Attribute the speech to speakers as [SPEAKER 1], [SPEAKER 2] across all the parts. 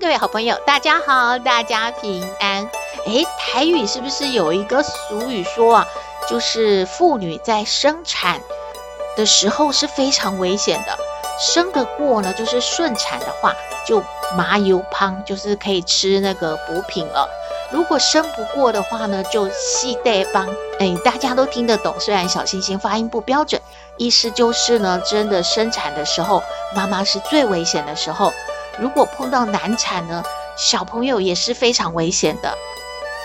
[SPEAKER 1] 各位好朋友，大家好，大家平安。诶，台语是不是有一个俗语说啊，就是妇女在生产的时候是非常危险的，生得过呢，就是顺产的话，就麻油汤，就是可以吃那个补品了。如果生不过的话呢，就细带方。诶，大家都听得懂，虽然小星星发音不标准，意思就是呢，真的生产的时候，妈妈是最危险的时候。如果碰到难产呢，小朋友也是非常危险的。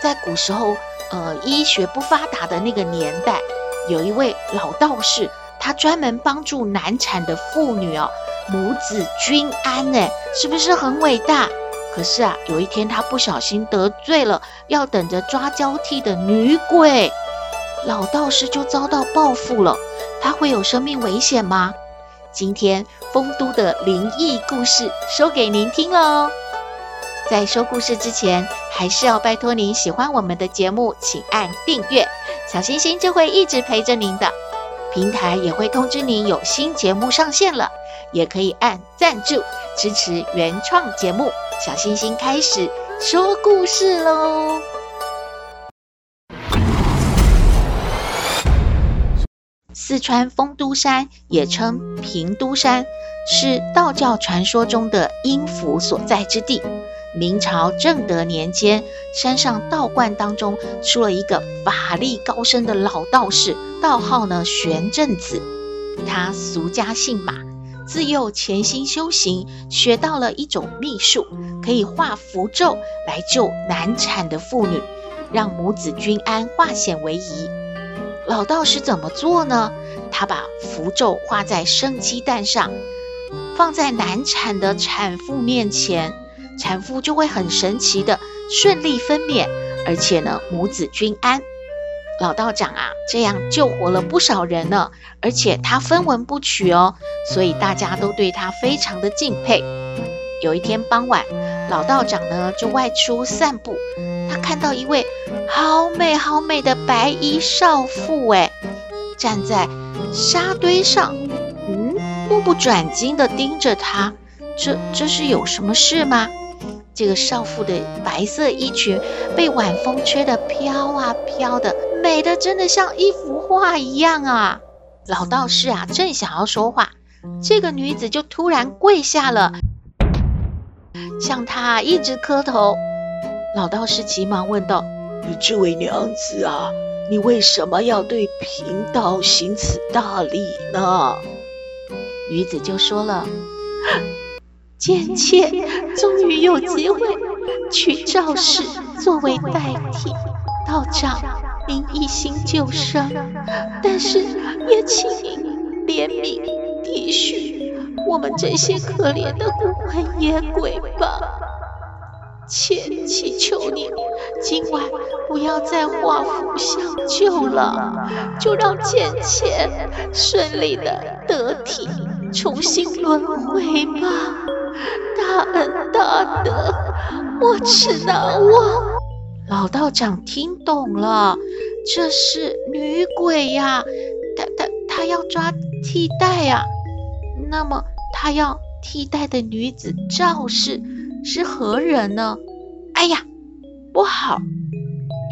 [SPEAKER 1] 在古时候，呃，医学不发达的那个年代，有一位老道士，他专门帮助难产的妇女哦，母子均安，哎，是不是很伟大？可是啊，有一天他不小心得罪了要等着抓交替的女鬼，老道士就遭到报复了。他会有生命危险吗？今天丰都的灵异故事说给您听喽。在说故事之前，还是要拜托您喜欢我们的节目，请按订阅，小星星就会一直陪着您的。平台也会通知您有新节目上线了，也可以按赞助支持原创节目。小星星开始说故事喽。四川丰都山也称平都山，是道教传说中的阴府所在之地。明朝正德年间，山上道观当中出了一个法力高深的老道士，道号呢玄正子。他俗家姓马，自幼潜心修行，学到了一种秘术，可以画符咒来救难产的妇女，让母子均安，化险为夷。老道士怎么做呢？他把符咒画在生鸡蛋上，放在难产的产妇面前，产妇就会很神奇的顺利分娩，而且呢，母子均安。老道长啊，这样救活了不少人呢，而且他分文不取哦，所以大家都对他非常的敬佩。有一天傍晚，老道长呢就外出散步。他看到一位好美好美的白衣少妇，哎，站在沙堆上，嗯，目不转睛地盯着他。这这是有什么事吗？这个少妇的白色衣裙被晚风吹得飘啊飘的，美得真的像一幅画一样啊！老道士啊，正想要说话，这个女子就突然跪下了，向他一直磕头。老道士急忙问道：“这位娘子啊，你为什么要对贫道行此大礼呢？”女子就说了：“贱妾终于有机会娶赵氏作为代替，道长您一心救生，但是也请您怜悯体恤我们这些可怜的孤魂野鬼吧。”妾祈求你，今晚不要再画符相救了，就让贱妾顺利的得体，重新轮回吧。大恩大德，没齿难忘。老道长听懂了，这是女鬼呀，她她她要抓替代呀。那么，她要替代的女子赵氏。是何人呢？哎呀，不好！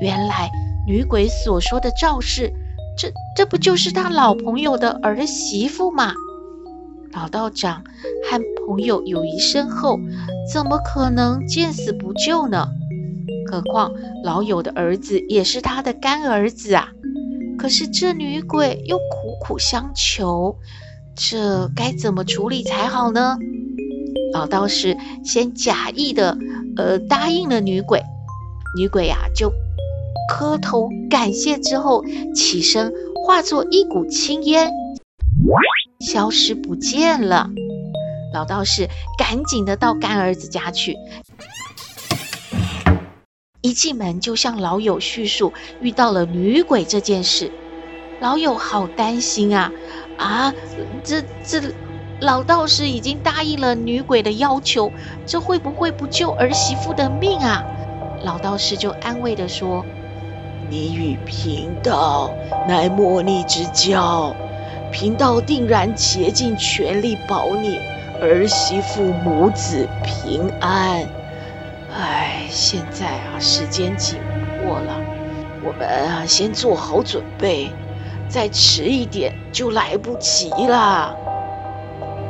[SPEAKER 1] 原来女鬼所说的赵氏，这这不就是他老朋友的儿媳妇吗？老道长和朋友友谊深厚，怎么可能见死不救呢？何况老友的儿子也是他的干儿子啊！可是这女鬼又苦苦相求，这该怎么处理才好呢？老道士先假意的，呃，答应了女鬼，女鬼呀、啊、就磕头感谢之后，起身化作一股青烟，消失不见了。老道士赶紧的到干儿子家去，一进门就向老友叙述遇到了女鬼这件事。老友好担心啊啊！这这老道士已经答应了女鬼的要求，这会不会不救儿媳妇的命啊？老道士就安慰地说：“
[SPEAKER 2] 你与贫道乃莫逆之交，贫道定然竭尽全力保你儿媳妇母子平安。哎，现在啊，时间紧迫了，我们啊先做好准备。”再迟一点就来不及了。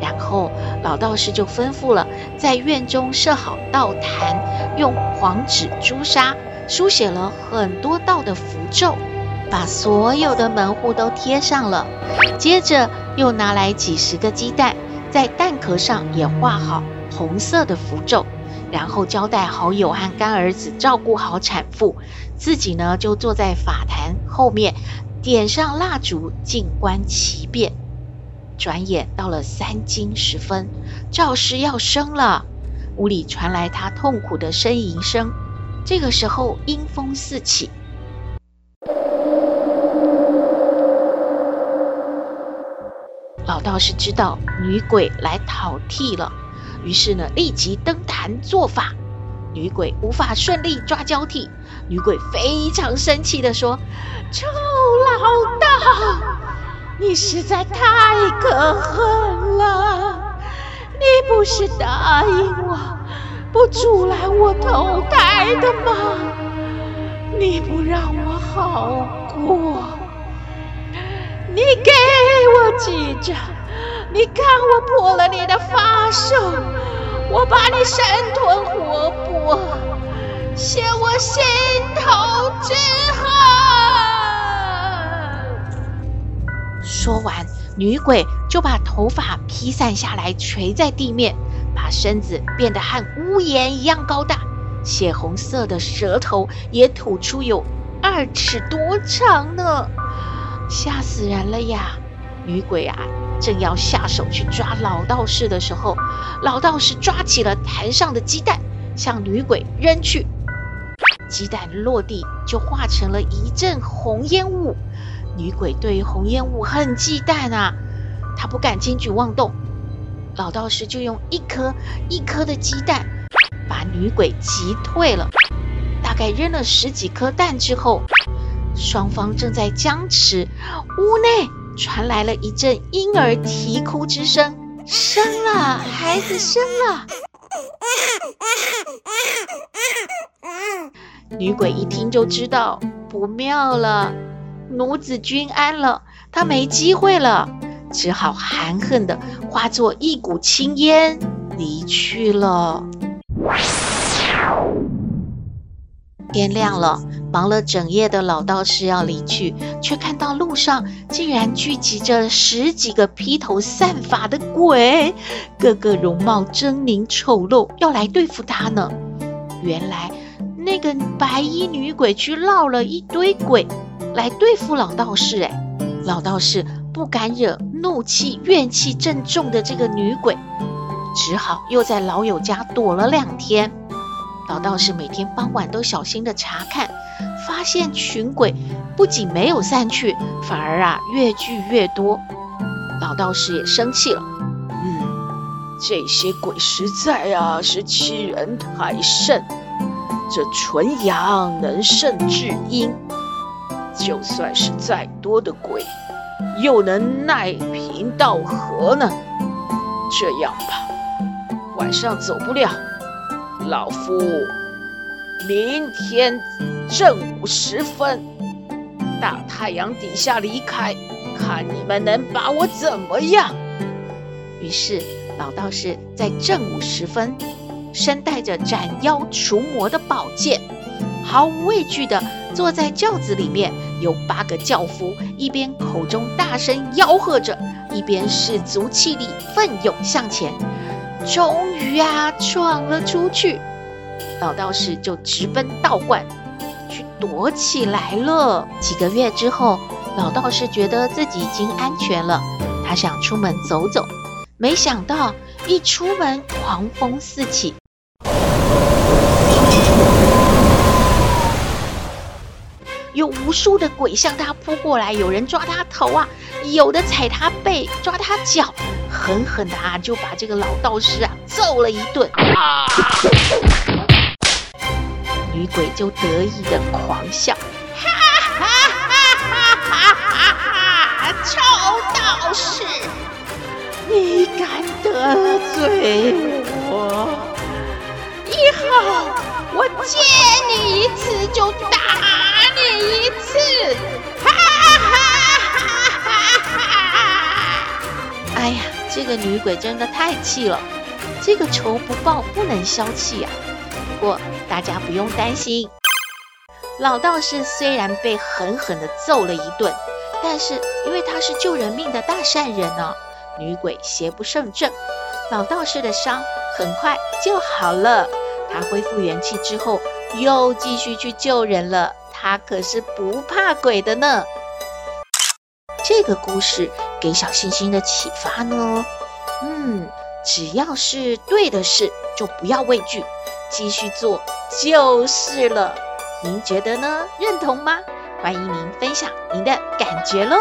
[SPEAKER 1] 然后老道士就吩咐了，在院中设好道坛，用黄纸朱砂书写了很多道的符咒，把所有的门户都贴上了。接着又拿来几十个鸡蛋，在蛋壳上也画好红色的符咒，然后交代好友和干儿子照顾好产妇，自己呢就坐在法坛后面。点上蜡烛，静观其变。转眼到了三更时分，赵氏要生了，屋里传来她痛苦的呻吟声。这个时候，阴风四起，老道士知道女鬼来讨替了，于是呢，立即登坛做法。女鬼无法顺利抓交替，女鬼非常生气地说：“臭老道，你实在太可恨了！你不是答应我不阻拦我投胎的吗？你不让我好过，你给我记着，你看我破了你的法术。”我把你生吞活剥，泄我心头之恨。说完，女鬼就把头发披散下来，垂在地面，把身子变得和屋檐一样高大，血红色的舌头也吐出有二尺多长呢，吓死人了呀！女鬼啊！正要下手去抓老道士的时候，老道士抓起了坛上的鸡蛋，向女鬼扔去。鸡蛋落地就化成了一阵红烟雾。女鬼对于红烟雾很忌惮啊，她不敢轻举妄动。老道士就用一颗一颗的鸡蛋把女鬼击退了。大概扔了十几颗蛋之后，双方正在僵持，屋内。传来了一阵婴儿啼哭之声，生了，孩子生了。女鬼一听就知道不妙了，奴子均安了，她没机会了，只好含恨的化作一股青烟离去了。天亮了，忙了整夜的老道士要离去，却看到路上竟然聚集着十几个披头散发的鬼，个个容貌狰狞丑陋，要来对付他呢。原来那个白衣女鬼去闹了一堆鬼来对付老道士，哎，老道士不敢惹怒气、怨气正重的这个女鬼，只好又在老友家躲了两天。老道士每天傍晚都小心地查看，发现群鬼不仅没有散去，反而啊越聚越多。老道士也生气了，
[SPEAKER 2] 嗯，这些鬼实在啊是欺人太甚。这纯阳能胜至阴，就算是再多的鬼，又能奈贫道何呢？这样吧，晚上走不了。老夫明天正午时分，大太阳底下离开，看你们能把我怎么样。
[SPEAKER 1] 于是老道士在正午时分，身带着斩妖除魔的宝剑，毫无畏惧地坐在轿子里面，有八个轿夫一边口中大声吆喝着，一边使足气力奋勇向前。终于啊，闯了出去，老道士就直奔道观去躲起来了。几个月之后，老道士觉得自己已经安全了，他想出门走走，没想到一出门，狂风四起。有无数的鬼向他扑过来，有人抓他头啊，有的踩他背，抓他脚，狠狠的啊就把这个老道士啊揍了一顿。啊！女鬼就得意的狂笑，哈哈哈哈哈哈哈！臭道士，你敢得罪我？以后我见你一次就打。第一次，哈哈哈哈哈哈！哎呀，这个女鬼真的太气了，这个仇不报不能消气啊。不过大家不用担心，老道士虽然被狠狠的揍了一顿，但是因为他是救人命的大善人呢，女鬼邪不胜正，老道士的伤很快就好了。他恢复元气之后，又继续去救人了。他可是不怕鬼的呢。这个故事给小星星的启发呢，嗯，只要是对的事，就不要畏惧，继续做就是了。您觉得呢？认同吗？欢迎您分享您的感觉喽。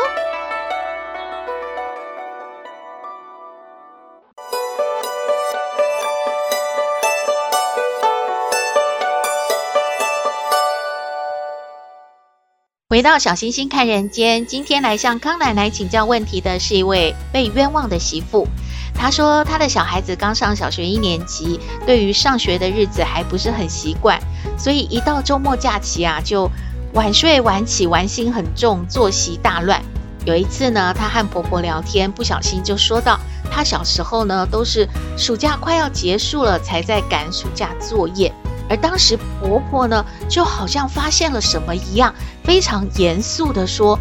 [SPEAKER 1] 回到小星星看人间，今天来向康奶奶请教问题的是一位被冤枉的媳妇。她说，她的小孩子刚上小学一年级，对于上学的日子还不是很习惯，所以一到周末假期啊，就晚睡晚起，玩心很重，作息大乱。有一次呢，她和婆婆聊天，不小心就说到，她小时候呢，都是暑假快要结束了，才在赶暑假作业。而当时婆婆呢，就好像发现了什么一样，非常严肃地说：“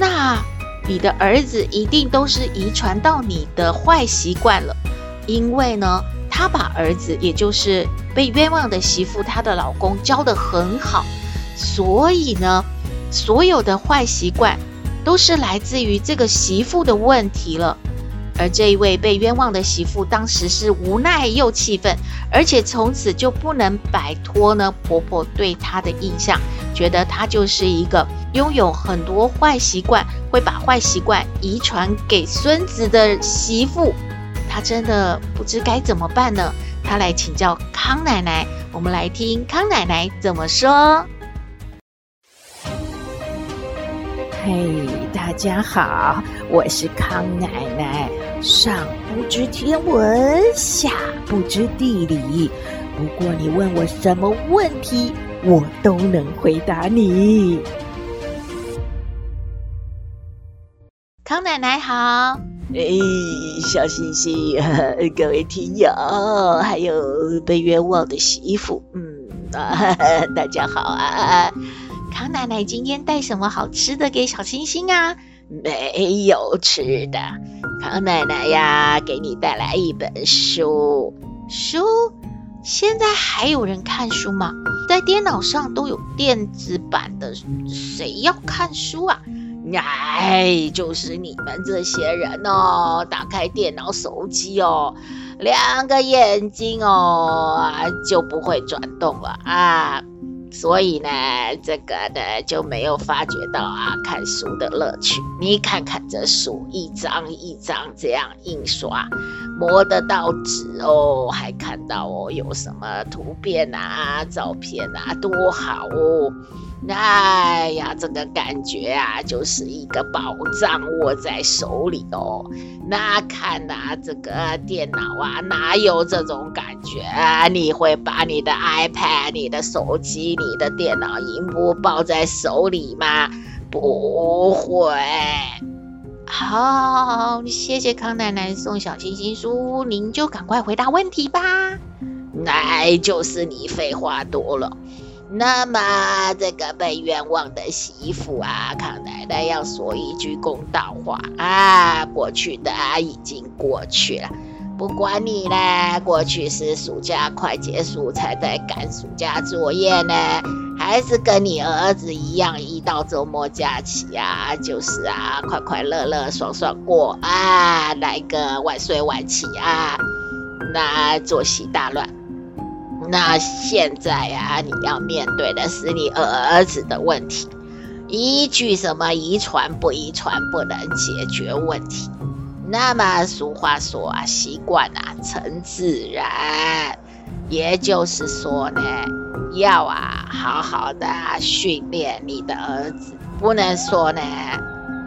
[SPEAKER 1] 那你的儿子一定都是遗传到你的坏习惯了，因为呢，他把儿子，也就是被冤枉的媳妇，她的老公教得很好，所以呢，所有的坏习惯都是来自于这个媳妇的问题了。”而这一位被冤枉的媳妇，当时是无奈又气愤，而且从此就不能摆脱呢婆婆对她的印象，觉得她就是一个拥有很多坏习惯，会把坏习惯遗传给孙子的媳妇。她真的不知该怎么办呢？她来请教康奶奶，我们来听康奶奶怎么说。
[SPEAKER 3] 嘿大家好，我是康奶奶。上不知天文，下不知地理，不过你问我什么问题，我都能回答你。
[SPEAKER 1] 康奶奶好，
[SPEAKER 2] 哎，小星星，各位听友，还有被冤枉的媳妇，嗯啊，大家好啊。
[SPEAKER 1] 康奶奶今天带什么好吃的给小星星啊？
[SPEAKER 2] 没有吃的。康奶奶呀，给你带来一本书。
[SPEAKER 1] 书？现在还有人看书吗？在电脑上都有电子版的，谁要看书啊？
[SPEAKER 2] 哎，就是你们这些人哦，打开电脑、手机哦，两个眼睛哦，啊就不会转动了啊。所以呢，这个呢就没有发觉到啊看书的乐趣。你看看这书，一张一张这样印刷，摸得到纸哦，还看到哦有什么图片啊、照片啊，多好哦！哎呀，这个感觉啊，就是一个宝藏握在手里哦。那看呐、这个电脑啊，哪有这种感觉啊？你会把你的 iPad、你的手机、你的电脑荧幕抱在手里吗？不会。
[SPEAKER 1] 好，好，好，谢谢康奶奶送小星星书，您就赶快回答问题吧。
[SPEAKER 2] 那就是你废话多了。那么，这个被冤枉的媳妇啊，康奶奶要说一句公道话啊，过去的啊已经过去了，不管你呢，过去是暑假快结束才在赶暑假作业呢，还是跟你儿子一样，一到周末假期啊，就是啊，快快乐乐、爽爽过啊，来个晚睡晚起啊。
[SPEAKER 1] 那作息大乱。那现在呀，你要面对的是你儿子的问题。依据什么遗传不遗传不能解决问题？那么俗话说啊，习惯啊成自然，也就是说呢，要啊好好的训练你的儿子，不能说呢，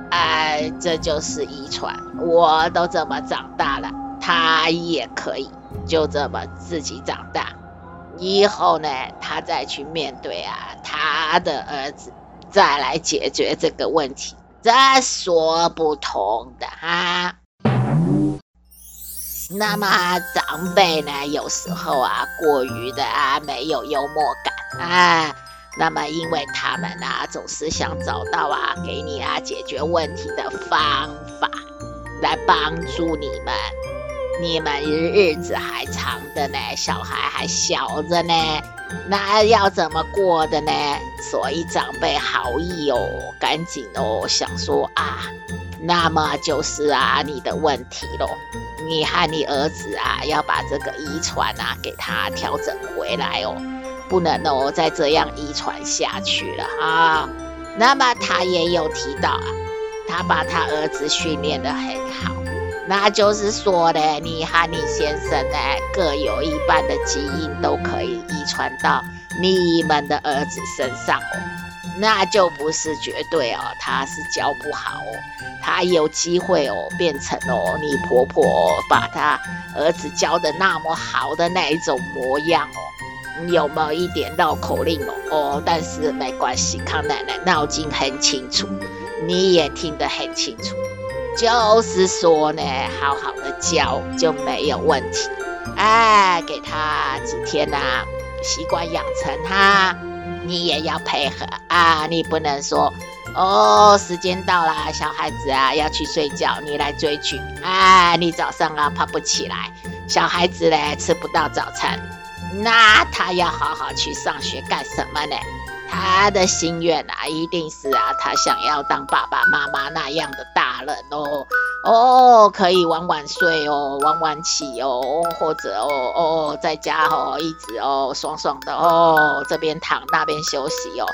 [SPEAKER 1] 哎，这就是遗传，我都这么长大了，他也可以就这么自己长大，以后呢，他再去面对啊他的儿子。再来解决这个问题，这说不通的哈。那么长辈呢，有时候啊，过于的啊，没有幽默感啊。那么因为他们啊，总是想找到啊，给你啊解决问题的方法，来帮助你们。你们日子还长的呢，小孩还小着呢。那要怎么过的呢？所以长辈好意哦，赶紧哦，想说啊，那么就是啊，你的问题喽。你和你儿子啊，要把这个遗传啊，给他调整回来哦，不能哦再这样遗传下去了啊。那么他也有提到啊，他把他儿子训练得很好。那就是说呢，你和你先生呢，各有一半的基因都可以遗传到你们的儿子身上哦，那就不是绝对哦，他是教不好哦，他有机会哦变成哦你婆婆把他儿子教的那么好的那一种模样哦，有没有一点绕口令哦？哦，但是没关系，康奶奶脑筋很清楚，你也听得很清楚。就是说呢，好好的教就没有问题。哎，给他几天呐、啊，习惯养成哈，你也要配合啊，你不能说哦，时间到了，小孩子啊要去睡觉，你来追剧。哎，你早上啊爬不起来，小孩子嘞吃不到早餐，那他要好好去上学干什么呢？他的心愿啊，一定是啊，他想要当爸爸妈妈那样的大人哦，哦，可以晚晚睡哦，晚晚起哦，或者哦哦，在家哦，一直哦，爽爽的哦，这边躺那边休息哦，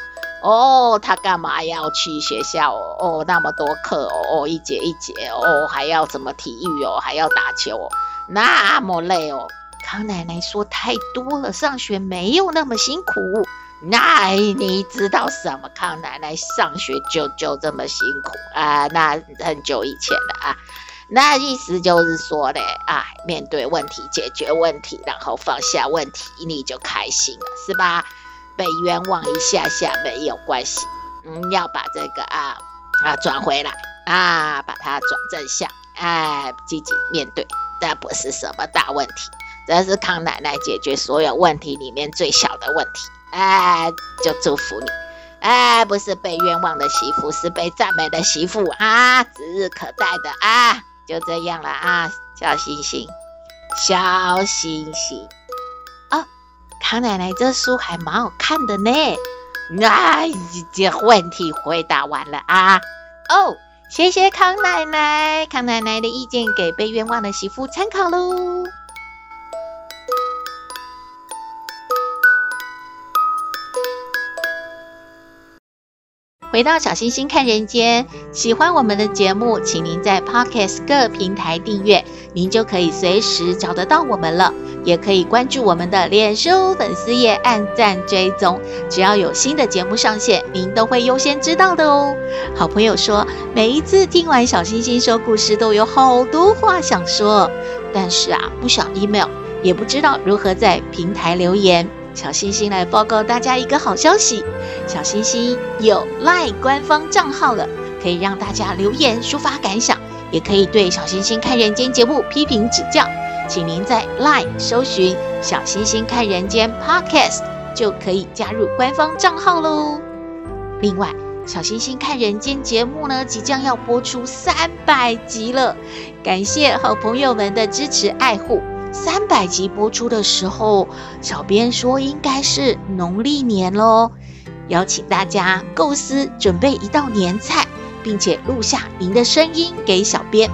[SPEAKER 1] 哦，他干嘛要去学校哦？哦，那么多课哦，哦，一节一节哦，还要什么体育哦，还要打球哦，那么累哦。康奶奶说太多了，上学没有那么辛苦。那你知道什么？康奶奶上学就就这么辛苦啊？那很久以前了啊。那意思就是说呢，啊，面对问题，解决问题，然后放下问题，你就开心了，是吧？被冤枉一下下没有关系，嗯，要把这个啊啊转回来啊，把它转正向，哎，积极面对，这不是什么大问题，这是康奶奶解决所有问题里面最小的问题。哎，就祝福你，哎，不是被冤枉的媳妇，是被赞美的媳妇啊，指日可待的啊，就这样了啊，小星星，小星星，哦，康奶奶这书还蛮好看的呢，哎，这问题回答完了啊，哦，谢谢康奶奶，康奶奶的意见给被冤枉的媳妇参考喽。回到小星星看人间，喜欢我们的节目，请您在 Podcast 各平台订阅，您就可以随时找得到我们了。也可以关注我们的脸书粉丝页，按赞追踪，只要有新的节目上线，您都会优先知道的哦。好朋友说，每一次听完小星星说故事，都有好多话想说，但是啊，不想 email，也不知道如何在平台留言。小星星来报告大家一个好消息，小星星有 LINE 官方账号了，可以让大家留言抒发感想，也可以对小星星看人间节目批评指教，请您在 LINE 搜寻“小星星看人间 Podcast” 就可以加入官方账号喽。另外，小星星看人间节目呢，即将要播出三百集了，感谢好朋友们的支持爱护。三百集播出的时候，小编说应该是农历年喽，邀请大家构思准备一道年菜，并且录下您的声音给小编，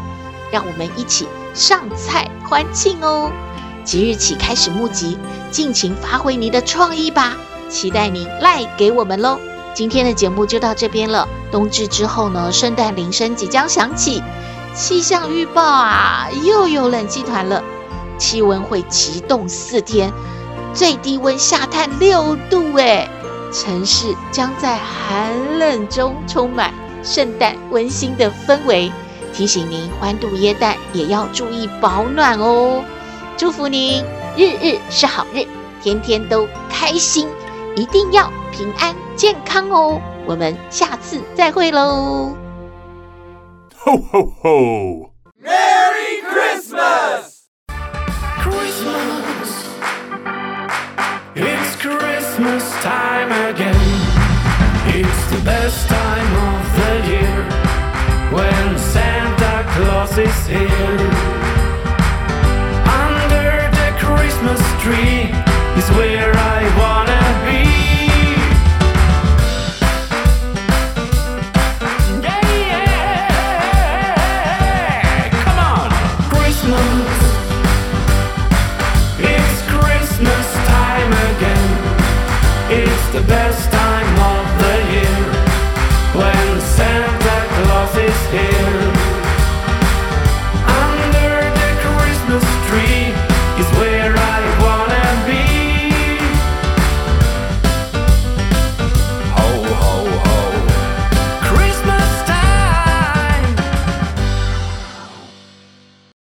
[SPEAKER 1] 让我们一起上菜欢庆哦。即日起开始募集，尽情发挥您的创意吧！期待您赖给我们喽！今天的节目就到这边了。冬至之后呢，圣诞铃声即将响起，气象预报啊，又有冷气团了，气温会急冻四天，最低温下探六度诶，城市将在寒冷中充满圣诞温馨的氛围。提醒您欢度耶诞也要注意保暖哦。祝福您日日是好日，天天都开心，一定要平安健康哦。我们下次再会喽
[SPEAKER 4] ！Ho ho
[SPEAKER 5] ho！time again. It's the best time of the year when Santa Claus is here. Under the Christmas tree.